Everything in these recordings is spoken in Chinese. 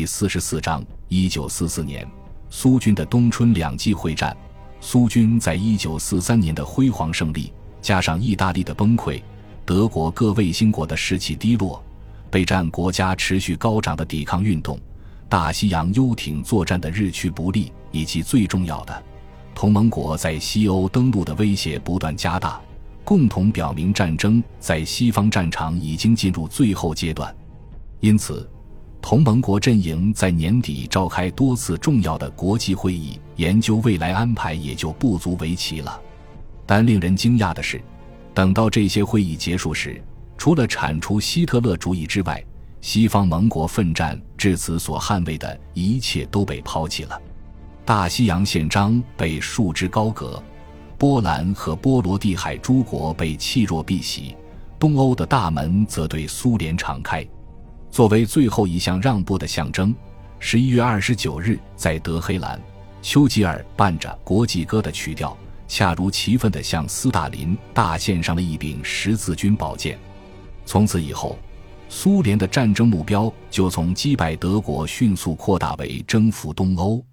第四十四章，一九四四年，苏军的冬春两季会战。苏军在一九四三年的辉煌胜利，加上意大利的崩溃，德国各卫星国的士气低落，备战国家持续高涨的抵抗运动，大西洋游艇作战的日趋不利，以及最重要的，同盟国在西欧登陆的威胁不断加大，共同表明战争在西方战场已经进入最后阶段。因此。同盟国阵营在年底召开多次重要的国际会议，研究未来安排也就不足为奇了。但令人惊讶的是，等到这些会议结束时，除了铲除希特勒主义之外，西方盟国奋战至此所捍卫的一切都被抛弃了。大西洋宪章被束之高阁，波兰和波罗的海诸国被弃若敝屣，东欧的大门则对苏联敞开。作为最后一项让步的象征，十一月二十九日，在德黑兰，丘吉尔伴着国际歌的曲调，恰如其分地向斯大林大献上了一柄十字军宝剑。从此以后，苏联的战争目标就从击败德国迅速扩大为征服东欧，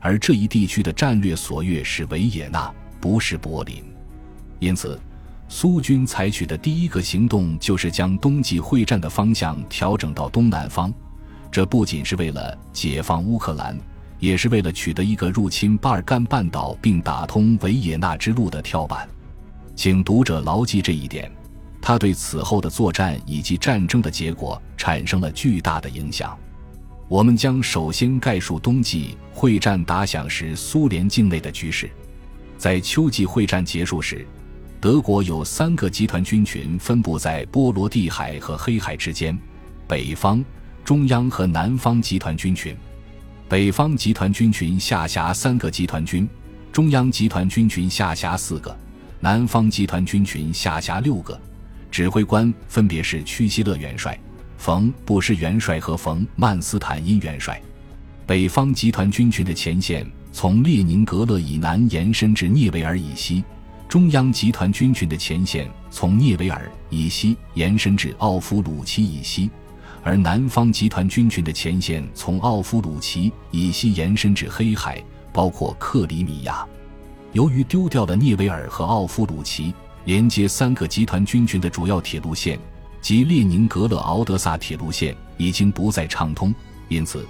而这一地区的战略所跃是维也纳，不是柏林。因此。苏军采取的第一个行动就是将冬季会战的方向调整到东南方，这不仅是为了解放乌克兰，也是为了取得一个入侵巴尔干半岛并打通维也纳之路的跳板。请读者牢记这一点，它对此后的作战以及战争的结果产生了巨大的影响。我们将首先概述冬季会战打响时苏联境内的局势，在秋季会战结束时。德国有三个集团军群分布在波罗的海和黑海之间，北方、中央和南方集团军群。北方集团军群下辖三个集团军，中央集团军群下辖四个，南方集团军群下辖六个。指挥官分别是屈希勒元帅、冯布什元帅和冯曼斯坦因元帅。北方集团军群的前线从列宁格勒以南延伸至涅维尔以西。中央集团军群的前线从涅维尔以西延伸至奥夫鲁奇以西，而南方集团军群的前线从奥夫鲁奇以西延伸至黑海，包括克里米亚。由于丢掉了涅维尔和奥夫鲁奇连接三个集团军群的主要铁路线及列宁格勒敖德萨铁路线已经不再畅通，因此。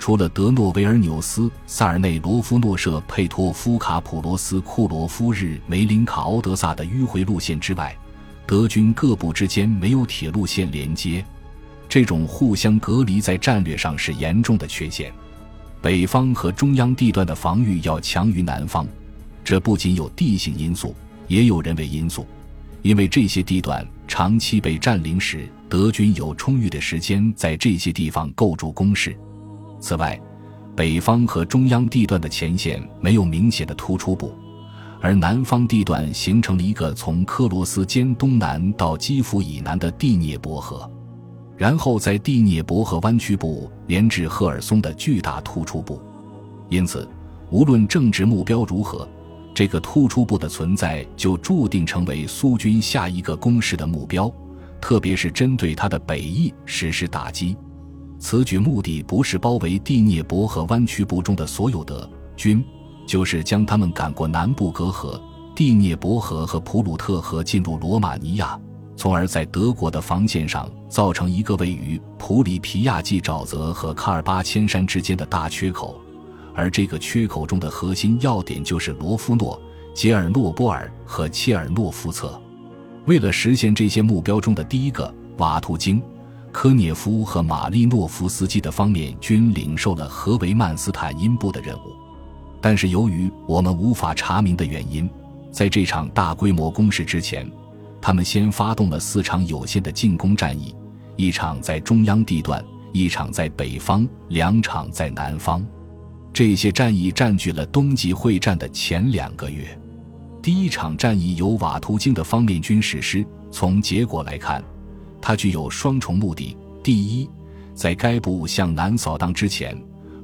除了德诺维尔纽斯萨尔内罗夫诺舍佩托夫卡普罗斯库罗夫日梅林卡奥德萨的迂回路线之外，德军各部之间没有铁路线连接，这种互相隔离在战略上是严重的缺陷。北方和中央地段的防御要强于南方，这不仅有地形因素，也有人为因素，因为这些地段长期被占领时，德军有充裕的时间在这些地方构筑工事。此外，北方和中央地段的前线没有明显的突出部，而南方地段形成了一个从科罗斯间东南到基辅以南的第聂伯河，然后在第聂伯河弯曲部连至赫尔松的巨大突出部。因此，无论政治目标如何，这个突出部的存在就注定成为苏军下一个攻势的目标，特别是针对它的北翼实施打击。此举目的不是包围第聂伯河弯曲部中的所有德军，就是将他们赶过南部隔河、第聂伯河和普鲁特河，进入罗马尼亚，从而在德国的防线上造成一个位于普里皮亚季沼泽和喀尔巴阡山之间的大缺口。而这个缺口中的核心要点就是罗夫诺、杰尔诺波尔和切尔诺夫策。为了实现这些目标中的第一个，瓦图京。科涅夫和马利诺夫斯基的方面均领受了何维曼斯坦因部的任务，但是由于我们无法查明的原因，在这场大规模攻势之前，他们先发动了四场有限的进攻战役：一场在中央地段，一场在北方，两场在南方。这些战役占据了冬季会战的前两个月。第一场战役由瓦图京的方面军实施。从结果来看。它具有双重目的：第一，在该部向南扫荡之前，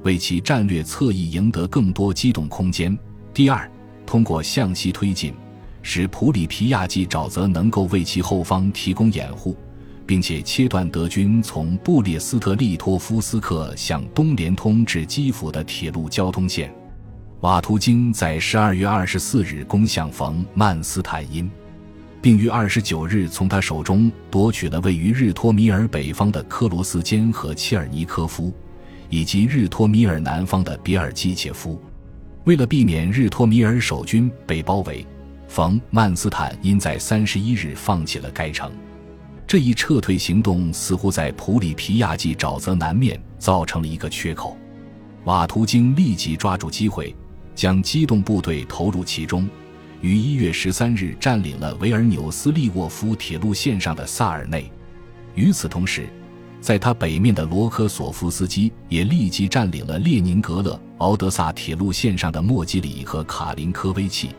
为其战略侧翼赢得更多机动空间；第二，通过向西推进，使普里皮亚季沼泽能够为其后方提供掩护，并且切断德军从布列斯特利托夫斯克向东连通至基辅的铁路交通线。瓦图京在十二月二十四日攻向冯曼斯坦因，并于二十九日从他手中夺取了位于日托米尔北方的克罗斯坚和切尔尼科夫，以及日托米尔南方的比尔基切夫。为了避免日托米尔守军被包围，冯曼斯坦因在三十一日放弃了该城。这一撤退行动似乎在普里皮亚季沼泽南面造成了一个缺口，瓦图京立即抓住机会，将机动部队投入其中，于一月十三日占领了维尔纽斯利沃夫铁路线上的萨尔内。与此同时，在他北面的罗科索夫斯基也立即占领了列宁格勒敖德萨铁路线上的莫吉里和卡林科维奇，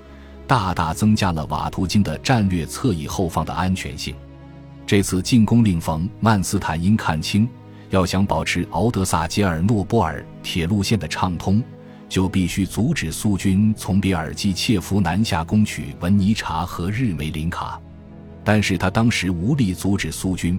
大大增加了瓦图京的战略侧翼后方的安全性。这次进攻令冯曼斯坦因看清，要想保持敖德萨杰尔诺波尔铁路线的畅通，就必须阻止苏军从比尔基切夫南下攻取文尼察和日梅林卡。但是他当时无力阻止苏军，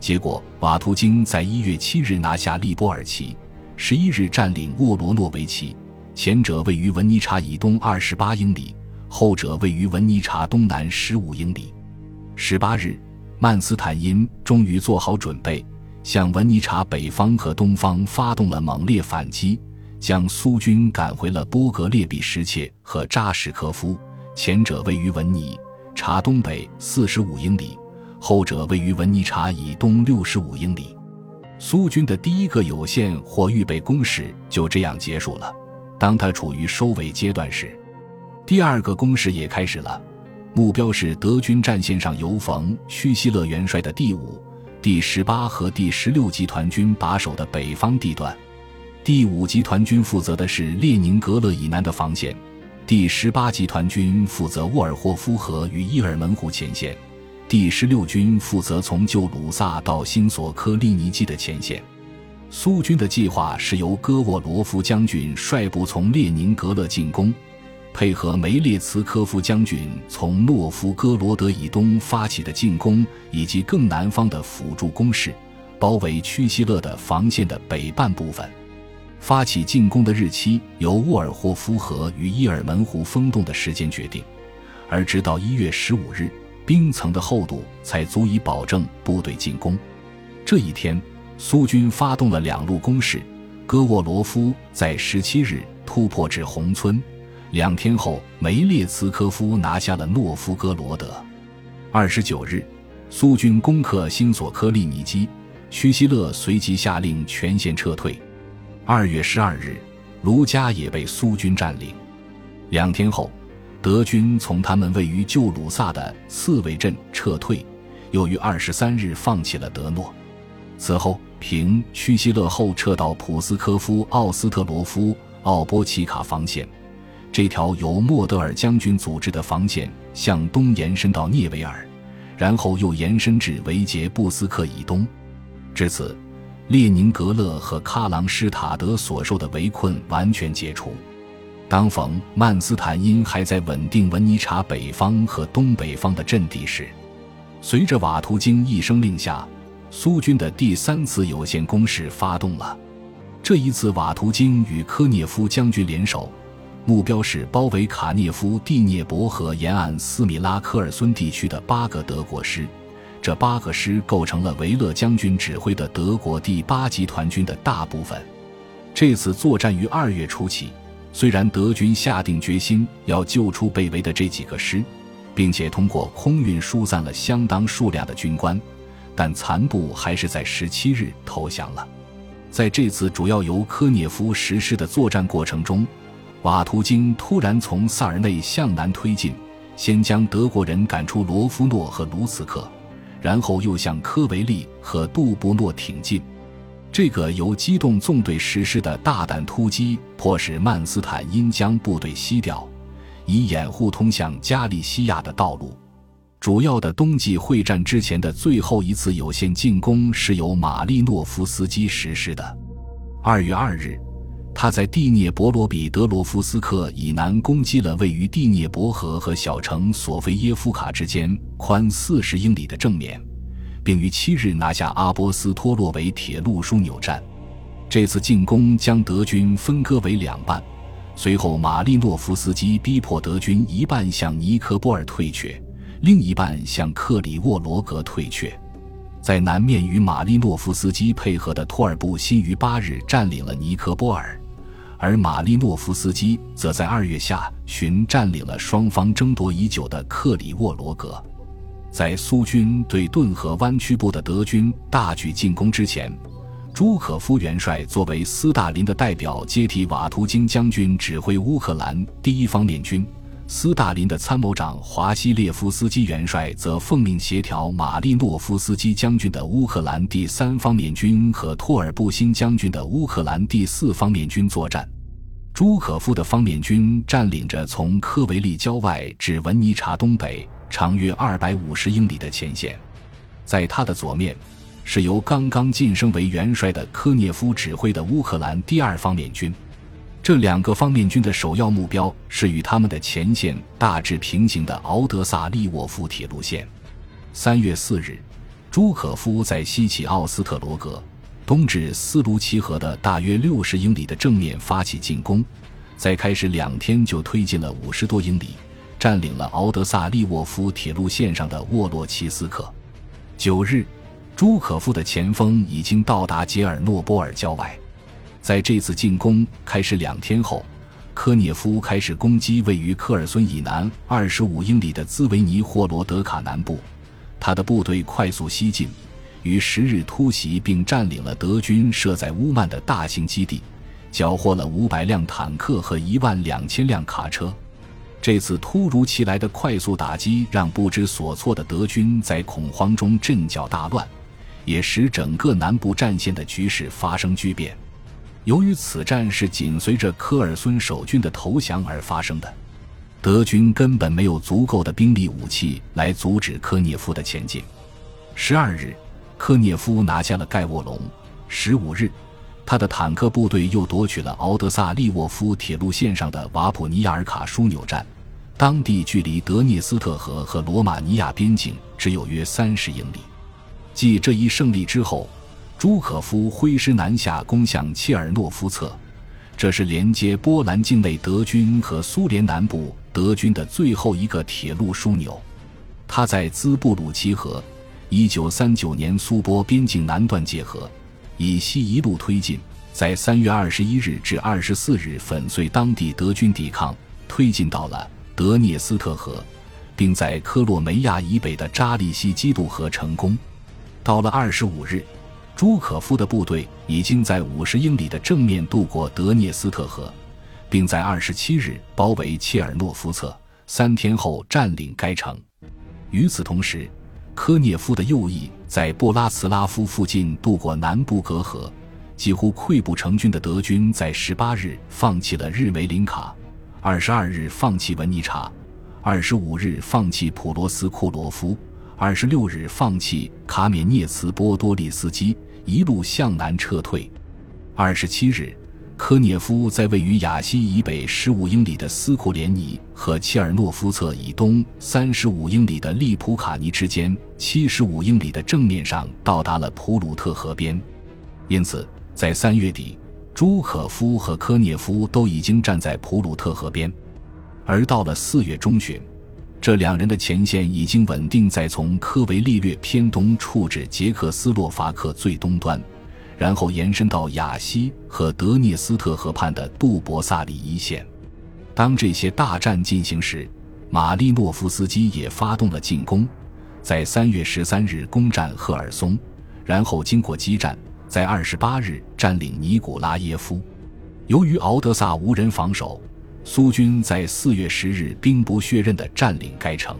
结果瓦图京在一月七日拿下利波尔奇，十一日占领沃罗诺维奇，前者位于文尼察以东二十八英里，后者位于文尼察东南十五英里。十八日。曼斯坦因终于做好准备，向文尼察北方和东方发动了猛烈反击，将苏军赶回了波格列比什切和扎什科夫，前者位于文尼察东北四十五英里，后者位于文尼察以东六十五英里。苏军的第一个有限或预备攻势就这样结束了。当他处于收尾阶段时，第二个攻势也开始了。目标是德军战线上由冯屈希勒元帅的第五、第十八和第十六集团军把守的北方地段。第五集团军负责的是列宁格勒以南的防线，第十八集团军负责沃尔霍夫河与伊尔门湖前线，第十六军负责从旧鲁萨到新索科利尼基的前线。苏军的计划是由戈沃罗夫将军率部从列宁格勒进攻。配合梅列茨科夫将军从诺夫哥罗德以东发起的进攻，以及更南方的辅助攻势，包围屈希勒的防线的北半部分。发起进攻的日期由沃尔霍夫河与伊尔门湖封冻的时间决定，而直到一月十五日，冰层的厚度才足以保证部队进攻。这一天，苏军发动了两路攻势，戈沃罗夫在十七日突破至红村。两天后，梅列茨科夫拿下了诺夫哥罗德。二十九日，苏军攻克新索科利尼基，屈希勒随即下令全线撤退。二月十二日，卢加也被苏军占领。两天后，德军从他们位于旧鲁萨的刺猬镇撤退，又于二十三日放弃了德诺。此后，凭屈希勒后撤到普斯科夫奥斯特罗夫奥波奇卡防线。这条由莫德尔将军组织的防线向东延伸到涅维尔，然后又延伸至维杰布斯克以东。至此，列宁格勒和喀琅施塔德所受的围困完全解除。当冯曼斯坦因还在稳定文尼察北方和东北方的阵地时，随着瓦图京一声令下，苏军的第三次有限攻势发动了。这一次，瓦图京与科涅夫将军联手。目标是包围卡涅夫蒂涅伯河沿岸斯米拉科尔孙地区的八个德国师，这八个师构成了维勒将军指挥的德国第八集团军的大部分。这次作战于二月初起，虽然德军下定决心要救出被围的这几个师，并且通过空运疏散了相当数量的军官，但残部还是在十七日投降了。在这次主要由科涅夫实施的作战过程中。瓦图京突然从萨尔内向南推进，先将德国人赶出罗夫诺和卢茨克，然后又向科维利和杜布诺挺进。这个由机动纵队实施的大胆突击，迫使曼斯坦因将部队西调，以掩护通向加利西亚的道路。主要的冬季会战之前的最后一次有限进攻是由马利诺夫斯基实施的。二月二日。他在蒂涅博罗彼得罗夫斯克以南攻击了位于蒂涅伯河和小城索菲耶夫卡之间宽四十英里的正面，并于七日拿下阿波斯托洛维铁路枢纽站。这次进攻将德军分割为两半，随后马利诺夫斯基逼迫德军一半向尼科波尔退却，另一半向克里沃罗格退却。在南面与马利诺夫斯基配合的托尔布辛于八日占领了尼科波尔，而马利诺夫斯基则在二月下旬占领了双方争夺已久的克里沃罗格。在苏军对顿河湾区部的德军大举进攻之前。朱可夫元帅作为斯大林的代表接替瓦图金将军指挥乌克兰第一方面军，斯大林的参谋长华西列夫斯基元帅则奉命协调马利诺夫斯基将军的乌克兰第三方面军和托尔布辛将军的乌克兰第四方面军作战。朱可夫的方面军占领着从科维利郊外至文尼察东北长约二百五十英里的前线，在他的左面。是由刚刚晋升为元帅的科涅夫指挥的乌克兰第二方面军，这两个方面军的首要目标是与他们的前线大致平行的敖德萨利沃夫铁路线。三月四日，朱可夫在西起奥斯特罗格，东至斯卢奇河的大约六十英里的正面发起进攻，在开始两天就推进了五十多英里，占领了敖德萨利沃夫铁路线上的沃洛奇斯克。九日。朱可夫的前锋已经到达杰尔诺波尔郊外，在这次进攻开始两天后，科涅夫开始攻击位于科尔孙以南二十五英里的兹维尼霍罗德卡南部。他的部队快速西进，于十日突袭并占领了德军设在乌曼的大型基地，缴获了五百辆坦克和一万两千辆卡车。这次突如其来的快速打击让不知所措的德军在恐慌中阵脚大乱。也使整个南部战线的局势发生巨变。由于此战是紧随着科尔孙守军的投降而发生的，德军根本没有足够的兵力武器来阻止科涅夫的前进。十二日，科涅夫拿下了盖沃隆；十五日，他的坦克部队又夺取了敖德萨利沃夫铁路线上的瓦普尼亚尔卡枢纽站，当地距离德涅斯特河和罗马尼亚边境只有约三十英里。继这一胜利之后，朱可夫挥师南下，攻向切尔诺夫策。这是连接波兰境内德军和苏联南部德军的最后一个铁路枢纽。他在兹布鲁奇河（一九三九年苏波边境南段界河）以西一路推进，在三月二十一日至二十四日粉碎当地德军抵抗，推进到了德涅斯特河，并在科洛梅亚以北的扎利西基渡河成功。到了二十五日，朱可夫的部队已经在五十英里的正面渡过德涅斯特河，并在二十七日包围切尔诺夫策，三天后占领该城。与此同时，科涅夫的右翼在布拉茨拉夫附近渡过南部隔河，几乎溃不成军的德军在十八日放弃了日梅林卡，二十二日放弃文尼察，二十五日放弃普罗斯库罗夫。二十六日放弃卡缅涅茨波多利斯基，一路向南撤退。二十七日，科涅夫在位于雅西以北十五英里的斯库连尼和切尔诺夫策以东三十五英里的利普卡尼之间七十五英里的正面上到达了普鲁特河边。因此，在三月底，朱可夫和科涅夫都已经站在普鲁特河边，而到了四月中旬。这两人的前线已经稳定在从科维利略偏东处至捷克斯洛伐克最东端，然后延伸到雅西和德涅斯特河畔的杜博萨里一线。当这些大战进行时，马利诺夫斯基也发动了进攻，在三月十三日攻占赫尔松，然后经过激战，在二十八日占领尼古拉耶夫。由于敖德萨无人防守。苏军在四月十日兵不血刃地占领该城。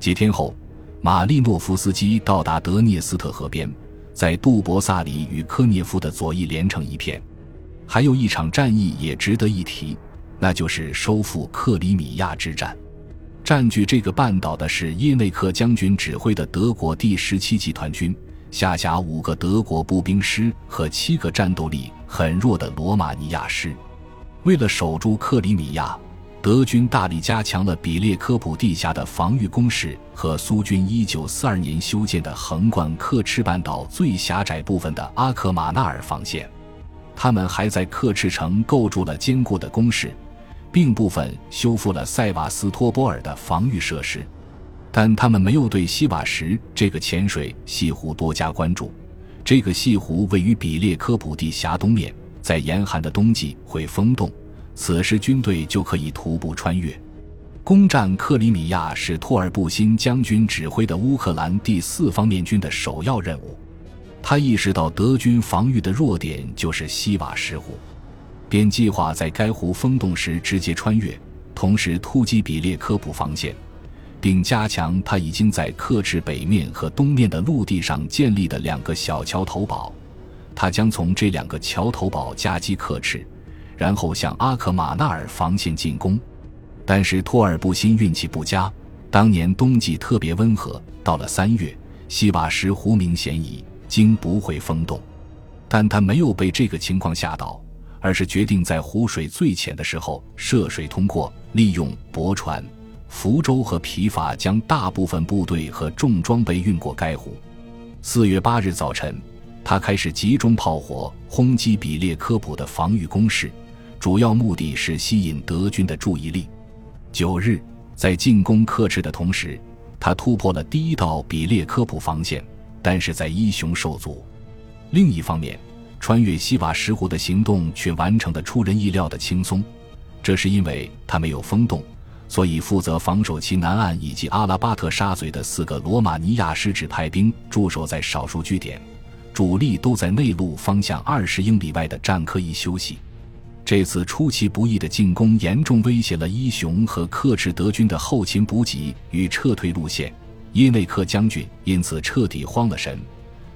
几天后，马利诺夫斯基到达德涅斯特河边，在杜博萨里与科涅夫的左翼连成一片。还有一场战役也值得一提，那就是收复克里米亚之战。占据这个半岛的是耶内克将军指挥的德国第十七集团军，下辖五个德国步兵师和七个战斗力很弱的罗马尼亚师。为了守住克里米亚，德军大力加强了比列科普地峡的防御工事和苏军1942年修建的横贯克赤半岛最狭窄部分的阿克马纳尔防线。他们还在克赤城构筑了坚固的工事，并部分修复了塞瓦斯托波尔的防御设施。但他们没有对西瓦什这个浅水西湖多加关注。这个西湖位于比列科普地峡东面，在严寒的冬季会封冻，此时军队就可以徒步穿越。攻占克里米亚是托尔布辛将军指挥的乌克兰第四方面军的首要任务。他意识到德军防御的弱点就是西瓦什湖，便计划在该湖封冻时直接穿越，同时突击比列科普防线。并加强他已经在克赤北面和东面的陆地上建立的两个小桥头堡，他将从这两个桥头堡夹击克赤，然后向阿克马纳尔防线进攻。但是托尔布辛运气不佳，当年冬季特别温和，到了三月，西瓦什湖明显已经不会封冻。但他没有被这个情况吓倒，而是决定在湖水最浅的时候涉水通过，利用驳船。福州和皮筏将大部分部队和重装备运过该湖。四月八日早晨，他开始集中炮火轰击比列科普的防御工事，主要目的是吸引德军的注意力。九日，在进攻克制的同时，他突破了第一道比列科普防线，但是在伊雄受阻。另一方面，穿越西瓦什湖的行动却完成的出人意料的轻松，这是因为他没有风洞。所以，负责防守其南岸以及阿拉巴特沙嘴的四个罗马尼亚师只派兵驻守在少数据点，主力都在内陆方向二十英里外的战科伊休息。这次出其不意的进攻严重威胁了伊雄和克赤德军的后勤补给与撤退路线。耶内克将军因此彻底慌了神，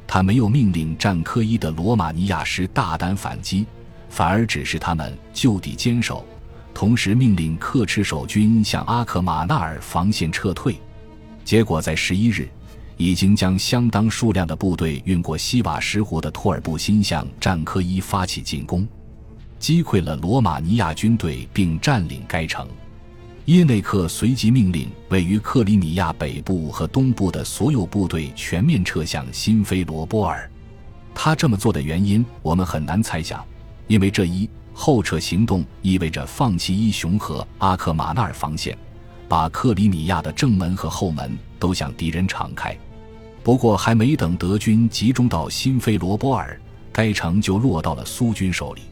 他没有命令战科伊的罗马尼亚师大胆反击，反而指示他们就地坚守。同时命令克赤守军向阿克马纳尔防线撤退，结果在十一日，已经将相当数量的部队运过西瓦什湖的托尔布辛向战科伊发起进攻，击溃了罗马尼亚军队并占领该城。耶内克随即命令位于克里米亚北部和东部的所有部队全面撤向新菲罗波尔。他这么做的原因，我们很难猜想，因为这一。后撤行动意味着放弃伊雄和阿克马纳尔防线，把克里米亚的正门和后门都向敌人敞开。不过，还没等德军集中到新菲罗波尔，该城就落到了苏军手里。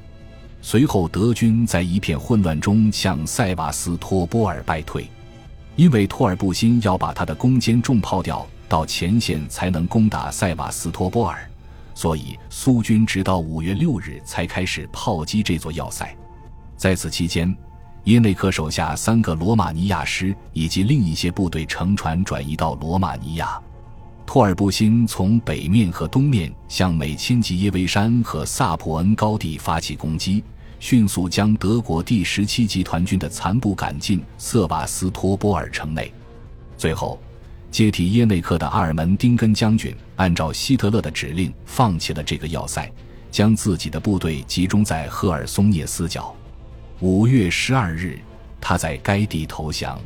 随后，德军在一片混乱中向塞瓦斯托波尔败退，因为托尔布辛要把他的攻坚重炮调到前线，才能攻打塞瓦斯托波尔。所以，苏军直到五月六日才开始炮击这座要塞。在此期间，耶内克手下三个罗马尼亚师以及另一些部队乘船转移到罗马尼亚。托尔布辛从北面和东面向美钦吉耶维山和萨普恩高地发起攻击，迅速将德国第十七集团军的残部赶进瑟瓦斯托波尔城内。最后。接替耶内克的阿尔门丁根将军，按照希特勒的指令，放弃了这个要塞，将自己的部队集中在赫尔松涅斯角。五月十二日，他在该地投降。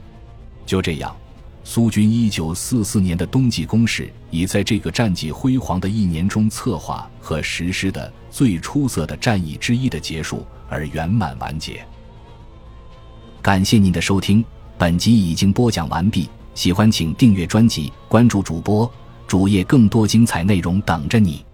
就这样，苏军一九四四年的冬季攻势，已在这个战绩辉煌的一年中策划和实施的最出色的战役之一的结束而圆满完结。感谢您的收听，本集已经播讲完毕。喜欢请订阅专辑，关注主播主页，更多精彩内容等着你。